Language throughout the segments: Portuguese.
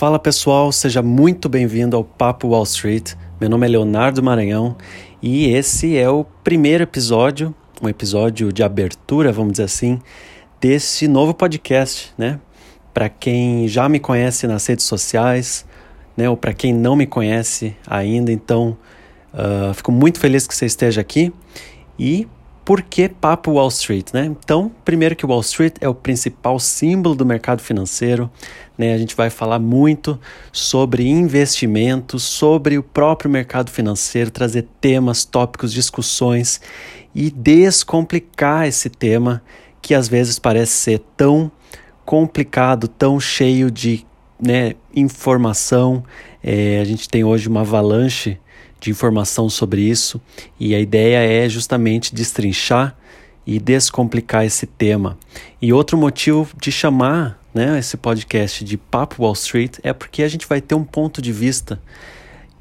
Fala pessoal, seja muito bem-vindo ao Papo Wall Street. Meu nome é Leonardo Maranhão e esse é o primeiro episódio, um episódio de abertura, vamos dizer assim, desse novo podcast, né? Para quem já me conhece nas redes sociais, né? Ou para quem não me conhece ainda, então uh, fico muito feliz que você esteja aqui e por que papo Wall Street, né? Então, primeiro que Wall Street é o principal símbolo do mercado financeiro, né? A gente vai falar muito sobre investimentos, sobre o próprio mercado financeiro, trazer temas, tópicos, discussões e descomplicar esse tema que às vezes parece ser tão complicado, tão cheio de né, informação. É, a gente tem hoje uma avalanche de informação sobre isso e a ideia é justamente destrinchar e descomplicar esse tema. E outro motivo de chamar né, esse podcast de Papo Wall Street é porque a gente vai ter um ponto de vista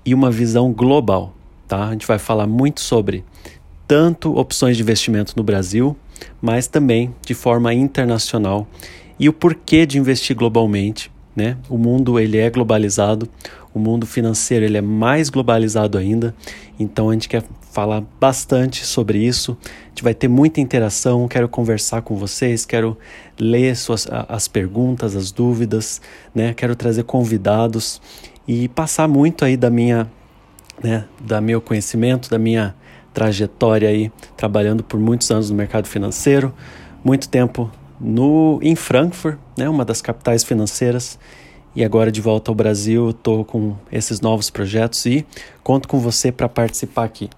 e uma visão global. Tá? A gente vai falar muito sobre tanto opções de investimento no Brasil, mas também de forma internacional e o porquê de investir globalmente. Né? O mundo ele é globalizado, o mundo financeiro ele é mais globalizado ainda, então a gente quer falar bastante sobre isso. A gente vai ter muita interação, quero conversar com vocês, quero ler suas, as perguntas, as dúvidas, né? Quero trazer convidados e passar muito aí da minha, né, da meu conhecimento, da minha trajetória aí trabalhando por muitos anos no mercado financeiro, muito tempo no em Frankfurt, né, uma das capitais financeiras e agora de volta ao Brasil, estou com esses novos projetos e conto com você para participar aqui.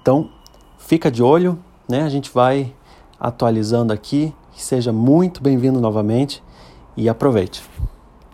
Então, fica de olho, né? A gente vai atualizando aqui. Seja muito bem-vindo novamente e aproveite.